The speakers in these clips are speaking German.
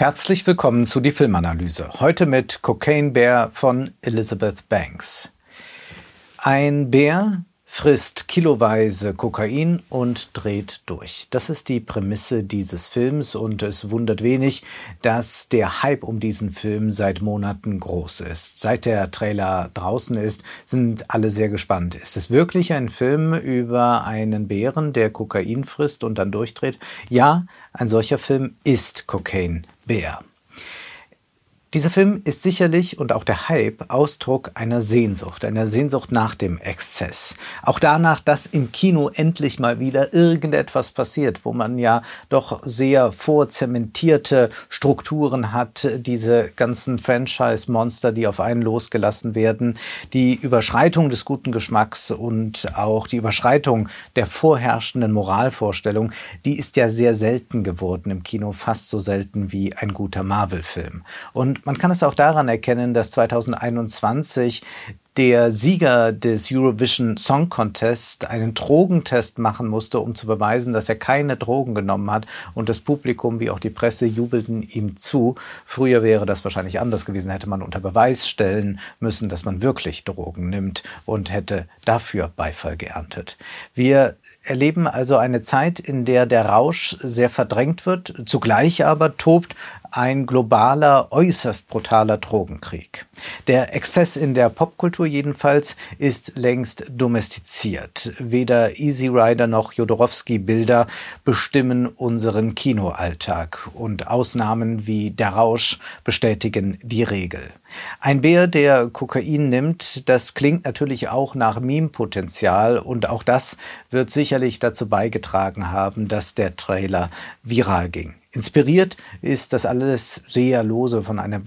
Herzlich willkommen zu die Filmanalyse. Heute mit Cocaine Bear von Elizabeth Banks. Ein Bär frisst kiloweise Kokain und dreht durch. Das ist die Prämisse dieses Films und es wundert wenig, dass der Hype um diesen Film seit Monaten groß ist. Seit der Trailer draußen ist, sind alle sehr gespannt. Ist es wirklich ein Film über einen Bären, der Kokain frisst und dann durchdreht? Ja, ein solcher Film ist Cocaine Bear. Dieser Film ist sicherlich und auch der Hype Ausdruck einer Sehnsucht, einer Sehnsucht nach dem Exzess. Auch danach, dass im Kino endlich mal wieder irgendetwas passiert, wo man ja doch sehr vorzementierte Strukturen hat, diese ganzen Franchise-Monster, die auf einen losgelassen werden, die Überschreitung des guten Geschmacks und auch die Überschreitung der vorherrschenden Moralvorstellung, die ist ja sehr selten geworden im Kino, fast so selten wie ein guter Marvel-Film. Und man kann es auch daran erkennen, dass 2021 der Sieger des Eurovision Song Contest einen Drogentest machen musste, um zu beweisen, dass er keine Drogen genommen hat. Und das Publikum wie auch die Presse jubelten ihm zu. Früher wäre das wahrscheinlich anders gewesen, hätte man unter Beweis stellen müssen, dass man wirklich Drogen nimmt und hätte dafür Beifall geerntet. Wir erleben also eine Zeit, in der der Rausch sehr verdrängt wird, zugleich aber tobt ein globaler, äußerst brutaler Drogenkrieg. Der Exzess in der Popkultur jedenfalls ist längst domestiziert. Weder Easy Rider noch Jodorowsky-Bilder bestimmen unseren Kinoalltag und Ausnahmen wie der Rausch bestätigen die Regel. Ein Bär, der Kokain nimmt, das klingt natürlich auch nach Meme-Potenzial und auch das wird sicherlich dazu beigetragen haben, dass der Trailer viral ging. Inspiriert ist das alles sehr lose von einer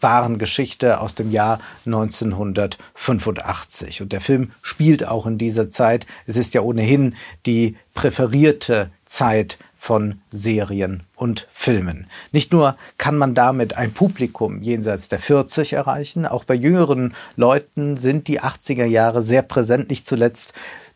wahren Geschichte aus dem Jahr 1985. Und der Film spielt auch in dieser Zeit. Es ist ja ohnehin die präferierte Zeit von Serien und Filmen. Nicht nur kann man damit ein Publikum jenseits der 40 erreichen, auch bei jüngeren Leuten sind die 80er Jahre sehr präsent, nicht zuletzt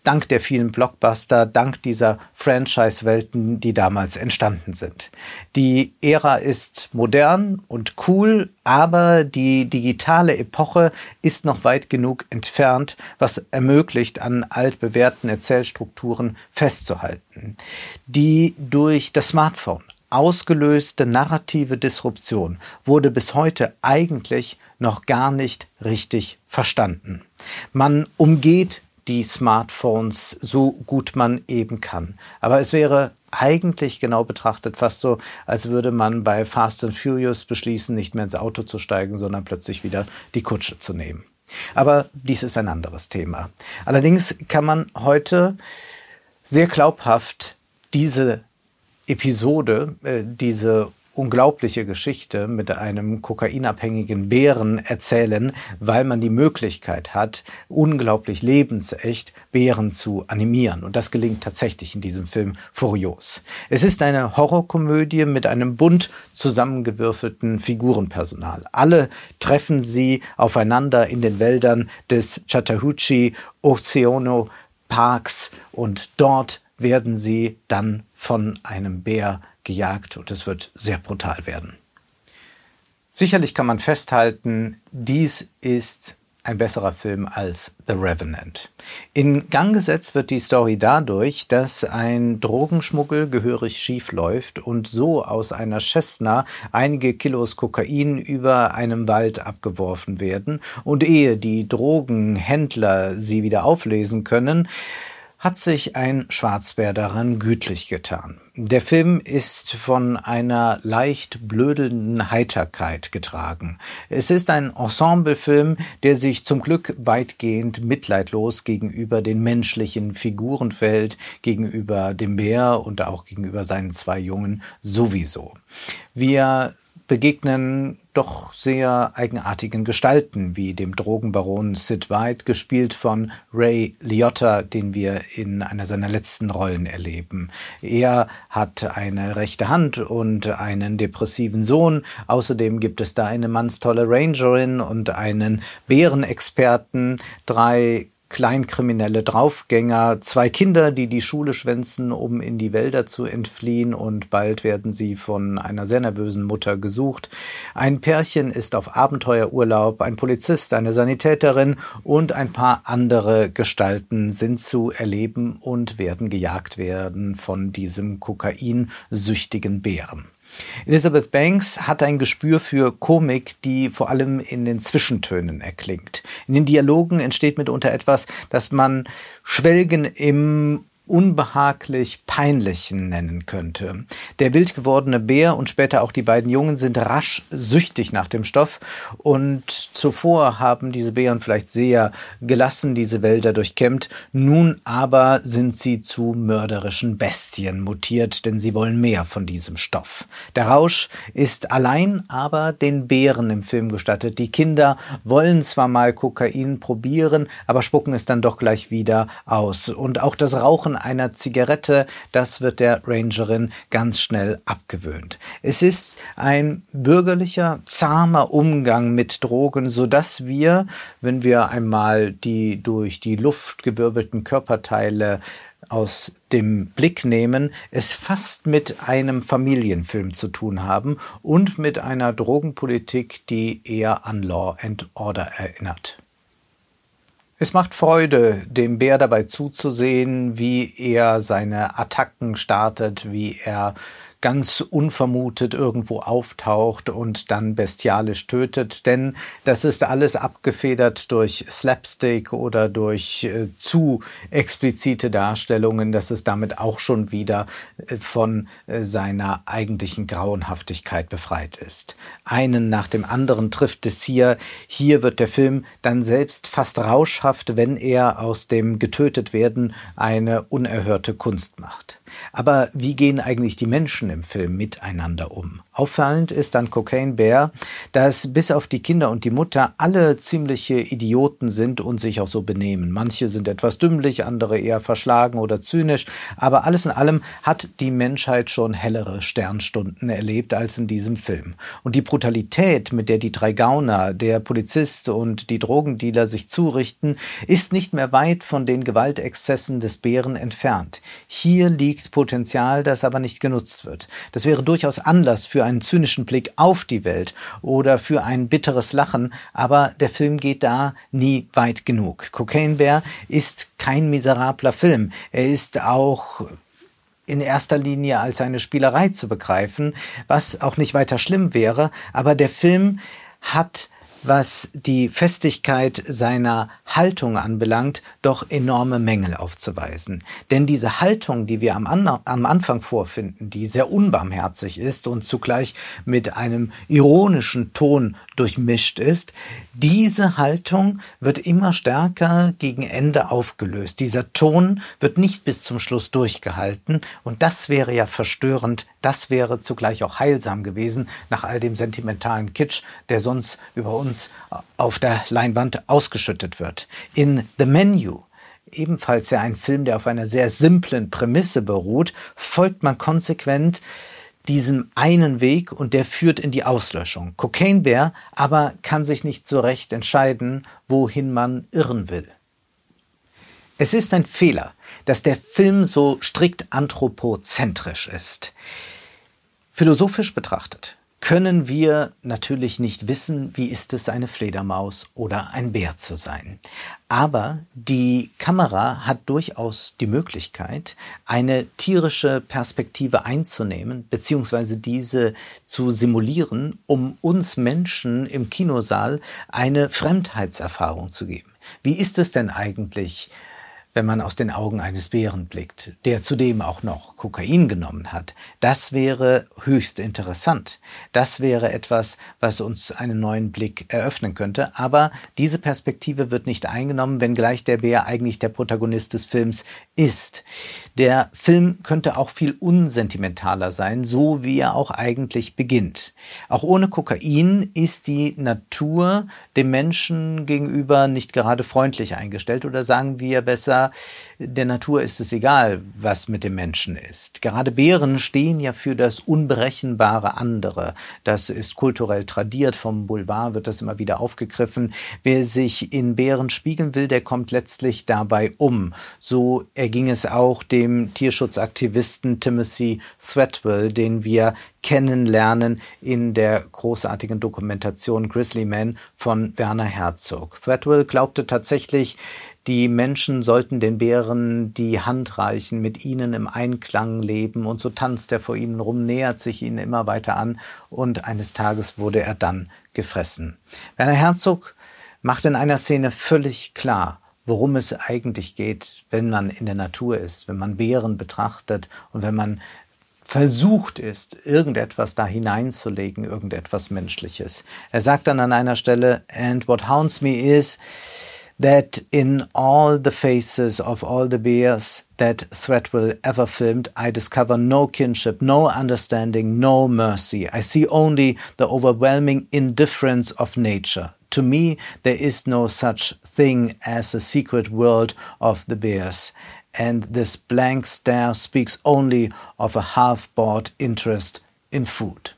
dank der vielen Blockbuster, dank dieser Franchise-Welten, die damals entstanden sind. Die Ära ist modern und cool, aber die digitale Epoche ist noch weit genug entfernt, was ermöglicht, an altbewährten Erzählstrukturen festzuhalten. Die durch das Smartphone ausgelöste narrative Disruption wurde bis heute eigentlich noch gar nicht richtig verstanden. Man umgeht die Smartphones so gut man eben kann. Aber es wäre eigentlich genau betrachtet fast so, als würde man bei Fast and Furious beschließen, nicht mehr ins Auto zu steigen, sondern plötzlich wieder die Kutsche zu nehmen. Aber dies ist ein anderes Thema. Allerdings kann man heute sehr glaubhaft diese Episode, äh, diese unglaubliche Geschichte mit einem kokainabhängigen Bären erzählen, weil man die Möglichkeit hat, unglaublich lebensecht Bären zu animieren. Und das gelingt tatsächlich in diesem Film furios. Es ist eine Horrorkomödie mit einem bunt zusammengewürfelten Figurenpersonal. Alle treffen sie aufeinander in den Wäldern des Chattahoochee Oceano Parks und dort werden sie dann von einem Bär gejagt und es wird sehr brutal werden. Sicherlich kann man festhalten, dies ist ein besserer Film als The Revenant. In Gang gesetzt wird die Story dadurch, dass ein Drogenschmuggel gehörig schief läuft und so aus einer Cessna einige Kilos Kokain über einem Wald abgeworfen werden und ehe die Drogenhändler sie wieder auflesen können, hat sich ein Schwarzbär daran gütlich getan. Der Film ist von einer leicht blödelnden Heiterkeit getragen. Es ist ein Ensemblefilm, der sich zum Glück weitgehend mitleidlos gegenüber den menschlichen Figuren verhält, gegenüber dem Bär und auch gegenüber seinen zwei Jungen sowieso. Wir begegnen doch sehr eigenartigen Gestalten, wie dem Drogenbaron Sid White, gespielt von Ray Liotta, den wir in einer seiner letzten Rollen erleben. Er hat eine rechte Hand und einen depressiven Sohn. Außerdem gibt es da eine mannstolle Rangerin und einen Bärenexperten, drei kleinkriminelle Draufgänger, zwei Kinder, die die Schule schwänzen, um in die Wälder zu entfliehen und bald werden sie von einer sehr nervösen Mutter gesucht. Ein Pärchen ist auf Abenteuerurlaub, ein Polizist, eine Sanitäterin und ein paar andere Gestalten sind zu erleben und werden gejagt werden von diesem kokainsüchtigen Bären. Elizabeth Banks hat ein Gespür für Komik, die vor allem in den Zwischentönen erklingt. In den Dialogen entsteht mitunter etwas, das man Schwelgen im unbehaglich peinlichen nennen könnte. Der wild gewordene Bär und später auch die beiden Jungen sind rasch süchtig nach dem Stoff und zuvor haben diese Bären vielleicht sehr gelassen diese Wälder durchkämmt, nun aber sind sie zu mörderischen Bestien mutiert, denn sie wollen mehr von diesem Stoff. Der Rausch ist allein aber den Bären im Film gestattet. Die Kinder wollen zwar mal Kokain probieren, aber spucken es dann doch gleich wieder aus. Und auch das Rauchen einer Zigarette, das wird der Rangerin ganz schnell abgewöhnt. Es ist ein bürgerlicher, zahmer Umgang mit Drogen, so dass wir, wenn wir einmal die durch die Luft gewirbelten Körperteile aus dem Blick nehmen, es fast mit einem Familienfilm zu tun haben und mit einer Drogenpolitik, die eher an Law and Order erinnert. Es macht Freude, dem Bär dabei zuzusehen, wie er seine Attacken startet, wie er ganz unvermutet irgendwo auftaucht und dann bestialisch tötet, denn das ist alles abgefedert durch Slapstick oder durch äh, zu explizite Darstellungen, dass es damit auch schon wieder äh, von äh, seiner eigentlichen Grauenhaftigkeit befreit ist. Einen nach dem anderen trifft es hier. Hier wird der Film dann selbst fast rauschhaft, wenn er aus dem getötet werden eine unerhörte Kunst macht. Aber wie gehen eigentlich die Menschen im Film miteinander um? Auffallend ist an Cocaine Bear, dass bis auf die Kinder und die Mutter alle ziemliche Idioten sind und sich auch so benehmen. Manche sind etwas dümmlich, andere eher verschlagen oder zynisch, aber alles in allem hat die Menschheit schon hellere Sternstunden erlebt als in diesem Film. Und die Brutalität, mit der die drei Gauner, der Polizist und die Drogendealer sich zurichten, ist nicht mehr weit von den Gewaltexzessen des Bären entfernt. Hier liegt Potenzial, das aber nicht genutzt wird. Das wäre durchaus Anlass für einen zynischen Blick auf die Welt oder für ein bitteres Lachen, aber der Film geht da nie weit genug. Cocaine Bear ist kein miserabler Film. Er ist auch in erster Linie als eine Spielerei zu begreifen, was auch nicht weiter schlimm wäre, aber der Film hat was die Festigkeit seiner Haltung anbelangt, doch enorme Mängel aufzuweisen. Denn diese Haltung, die wir am, An am Anfang vorfinden, die sehr unbarmherzig ist und zugleich mit einem ironischen Ton durchmischt ist, diese Haltung wird immer stärker gegen Ende aufgelöst. Dieser Ton wird nicht bis zum Schluss durchgehalten und das wäre ja verstörend, das wäre zugleich auch heilsam gewesen nach all dem sentimentalen Kitsch, der sonst über uns auf der Leinwand ausgeschüttet wird. In The Menu ebenfalls ja ein Film, der auf einer sehr simplen Prämisse beruht, folgt man konsequent diesem einen Weg und der führt in die Auslöschung. Cocaine Bear aber kann sich nicht so recht entscheiden, wohin man irren will. Es ist ein Fehler, dass der Film so strikt anthropozentrisch ist. Philosophisch betrachtet können wir natürlich nicht wissen, wie ist es, eine Fledermaus oder ein Bär zu sein. Aber die Kamera hat durchaus die Möglichkeit, eine tierische Perspektive einzunehmen, beziehungsweise diese zu simulieren, um uns Menschen im Kinosaal eine Fremdheitserfahrung zu geben. Wie ist es denn eigentlich, wenn man aus den Augen eines Bären blickt, der zudem auch noch Kokain genommen hat. Das wäre höchst interessant. Das wäre etwas, was uns einen neuen Blick eröffnen könnte. Aber diese Perspektive wird nicht eingenommen, wenngleich der Bär eigentlich der Protagonist des Films ist. Der Film könnte auch viel unsentimentaler sein, so wie er auch eigentlich beginnt. Auch ohne Kokain ist die Natur dem Menschen gegenüber nicht gerade freundlich eingestellt oder sagen wir besser, der Natur ist es egal, was mit dem Menschen ist. Gerade Bären stehen ja für das unberechenbare andere. Das ist kulturell tradiert, vom Boulevard wird das immer wieder aufgegriffen. Wer sich in Bären spiegeln will, der kommt letztlich dabei um. So erging es auch dem Tierschutzaktivisten Timothy Threadwell, den wir kennenlernen in der großartigen Dokumentation Grizzly Man von Werner Herzog. Threadwell glaubte tatsächlich, die Menschen sollten den Bären die Hand reichen, mit ihnen im Einklang leben, und so tanzt er vor ihnen rum, nähert sich ihnen immer weiter an, und eines Tages wurde er dann gefressen. Werner Herzog macht in einer Szene völlig klar, worum es eigentlich geht, wenn man in der Natur ist, wenn man Bären betrachtet und wenn man versucht ist, irgendetwas da hineinzulegen, irgendetwas Menschliches. Er sagt dann an einer Stelle, and what haunts me is that in all the faces of all the bears that Threadwell ever filmed, I discover no kinship, no understanding, no mercy. I see only the overwhelming indifference of nature. To me, there is no such thing as a secret world of the bears and this blank stare speaks only of a half-bought interest in food.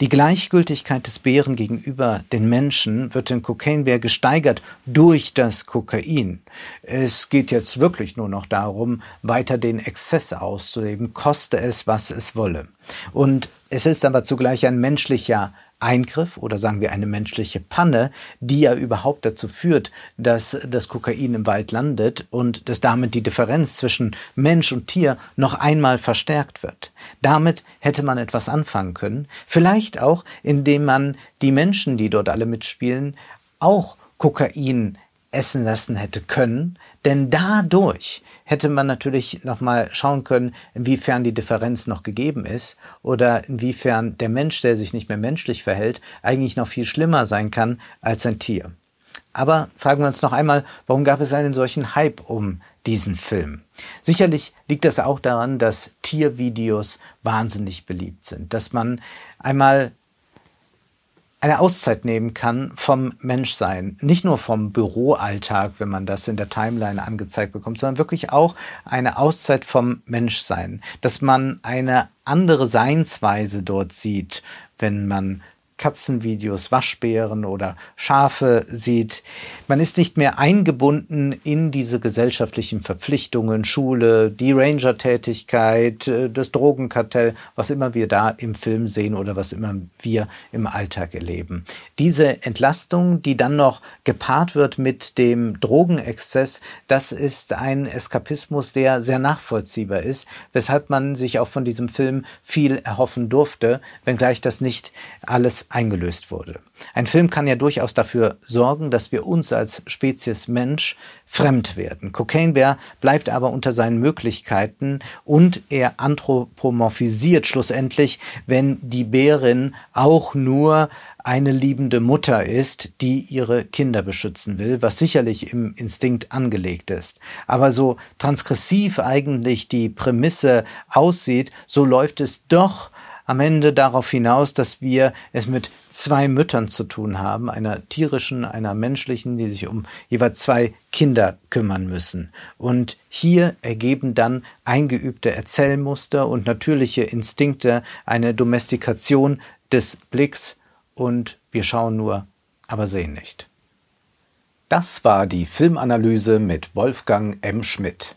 Die Gleichgültigkeit des Bären gegenüber den Menschen wird in Cocaine gesteigert durch das Kokain. Es geht jetzt wirklich nur noch darum, weiter den Exzess auszuleben, koste es, was es wolle. Und es ist aber zugleich ein menschlicher Eingriff oder sagen wir eine menschliche Panne, die ja überhaupt dazu führt, dass das Kokain im Wald landet und dass damit die Differenz zwischen Mensch und Tier noch einmal verstärkt wird. Damit hätte man etwas anfangen können, vielleicht auch indem man die Menschen, die dort alle mitspielen, auch Kokain essen lassen hätte können, denn dadurch hätte man natürlich nochmal schauen können, inwiefern die Differenz noch gegeben ist oder inwiefern der Mensch, der sich nicht mehr menschlich verhält, eigentlich noch viel schlimmer sein kann als ein Tier. Aber fragen wir uns noch einmal, warum gab es einen solchen Hype um diesen Film? Sicherlich liegt das auch daran, dass Tiervideos wahnsinnig beliebt sind, dass man einmal eine Auszeit nehmen kann vom Menschsein. Nicht nur vom Büroalltag, wenn man das in der Timeline angezeigt bekommt, sondern wirklich auch eine Auszeit vom Menschsein. Dass man eine andere Seinsweise dort sieht, wenn man Katzenvideos, Waschbären oder Schafe sieht. Man ist nicht mehr eingebunden in diese gesellschaftlichen Verpflichtungen, Schule, die Ranger-Tätigkeit, äh, das Drogenkartell, was immer wir da im Film sehen oder was immer wir im Alltag erleben. Diese Entlastung, die dann noch gepaart wird mit dem Drogenexzess, das ist ein Eskapismus, der sehr nachvollziehbar ist, weshalb man sich auch von diesem Film viel erhoffen durfte, wenngleich das nicht alles eingelöst wurde. Ein Film kann ja durchaus dafür sorgen, dass wir uns als Spezies Mensch fremd werden. Cocaine Bear bleibt aber unter seinen Möglichkeiten und er anthropomorphisiert schlussendlich, wenn die Bärin auch nur eine liebende Mutter ist, die ihre Kinder beschützen will, was sicherlich im Instinkt angelegt ist. Aber so transgressiv eigentlich die Prämisse aussieht, so läuft es doch am Ende darauf hinaus, dass wir es mit zwei Müttern zu tun haben, einer tierischen, einer menschlichen, die sich um jeweils zwei Kinder kümmern müssen. Und hier ergeben dann eingeübte Erzählmuster und natürliche Instinkte eine Domestikation des Blicks und wir schauen nur, aber sehen nicht. Das war die Filmanalyse mit Wolfgang M. Schmidt.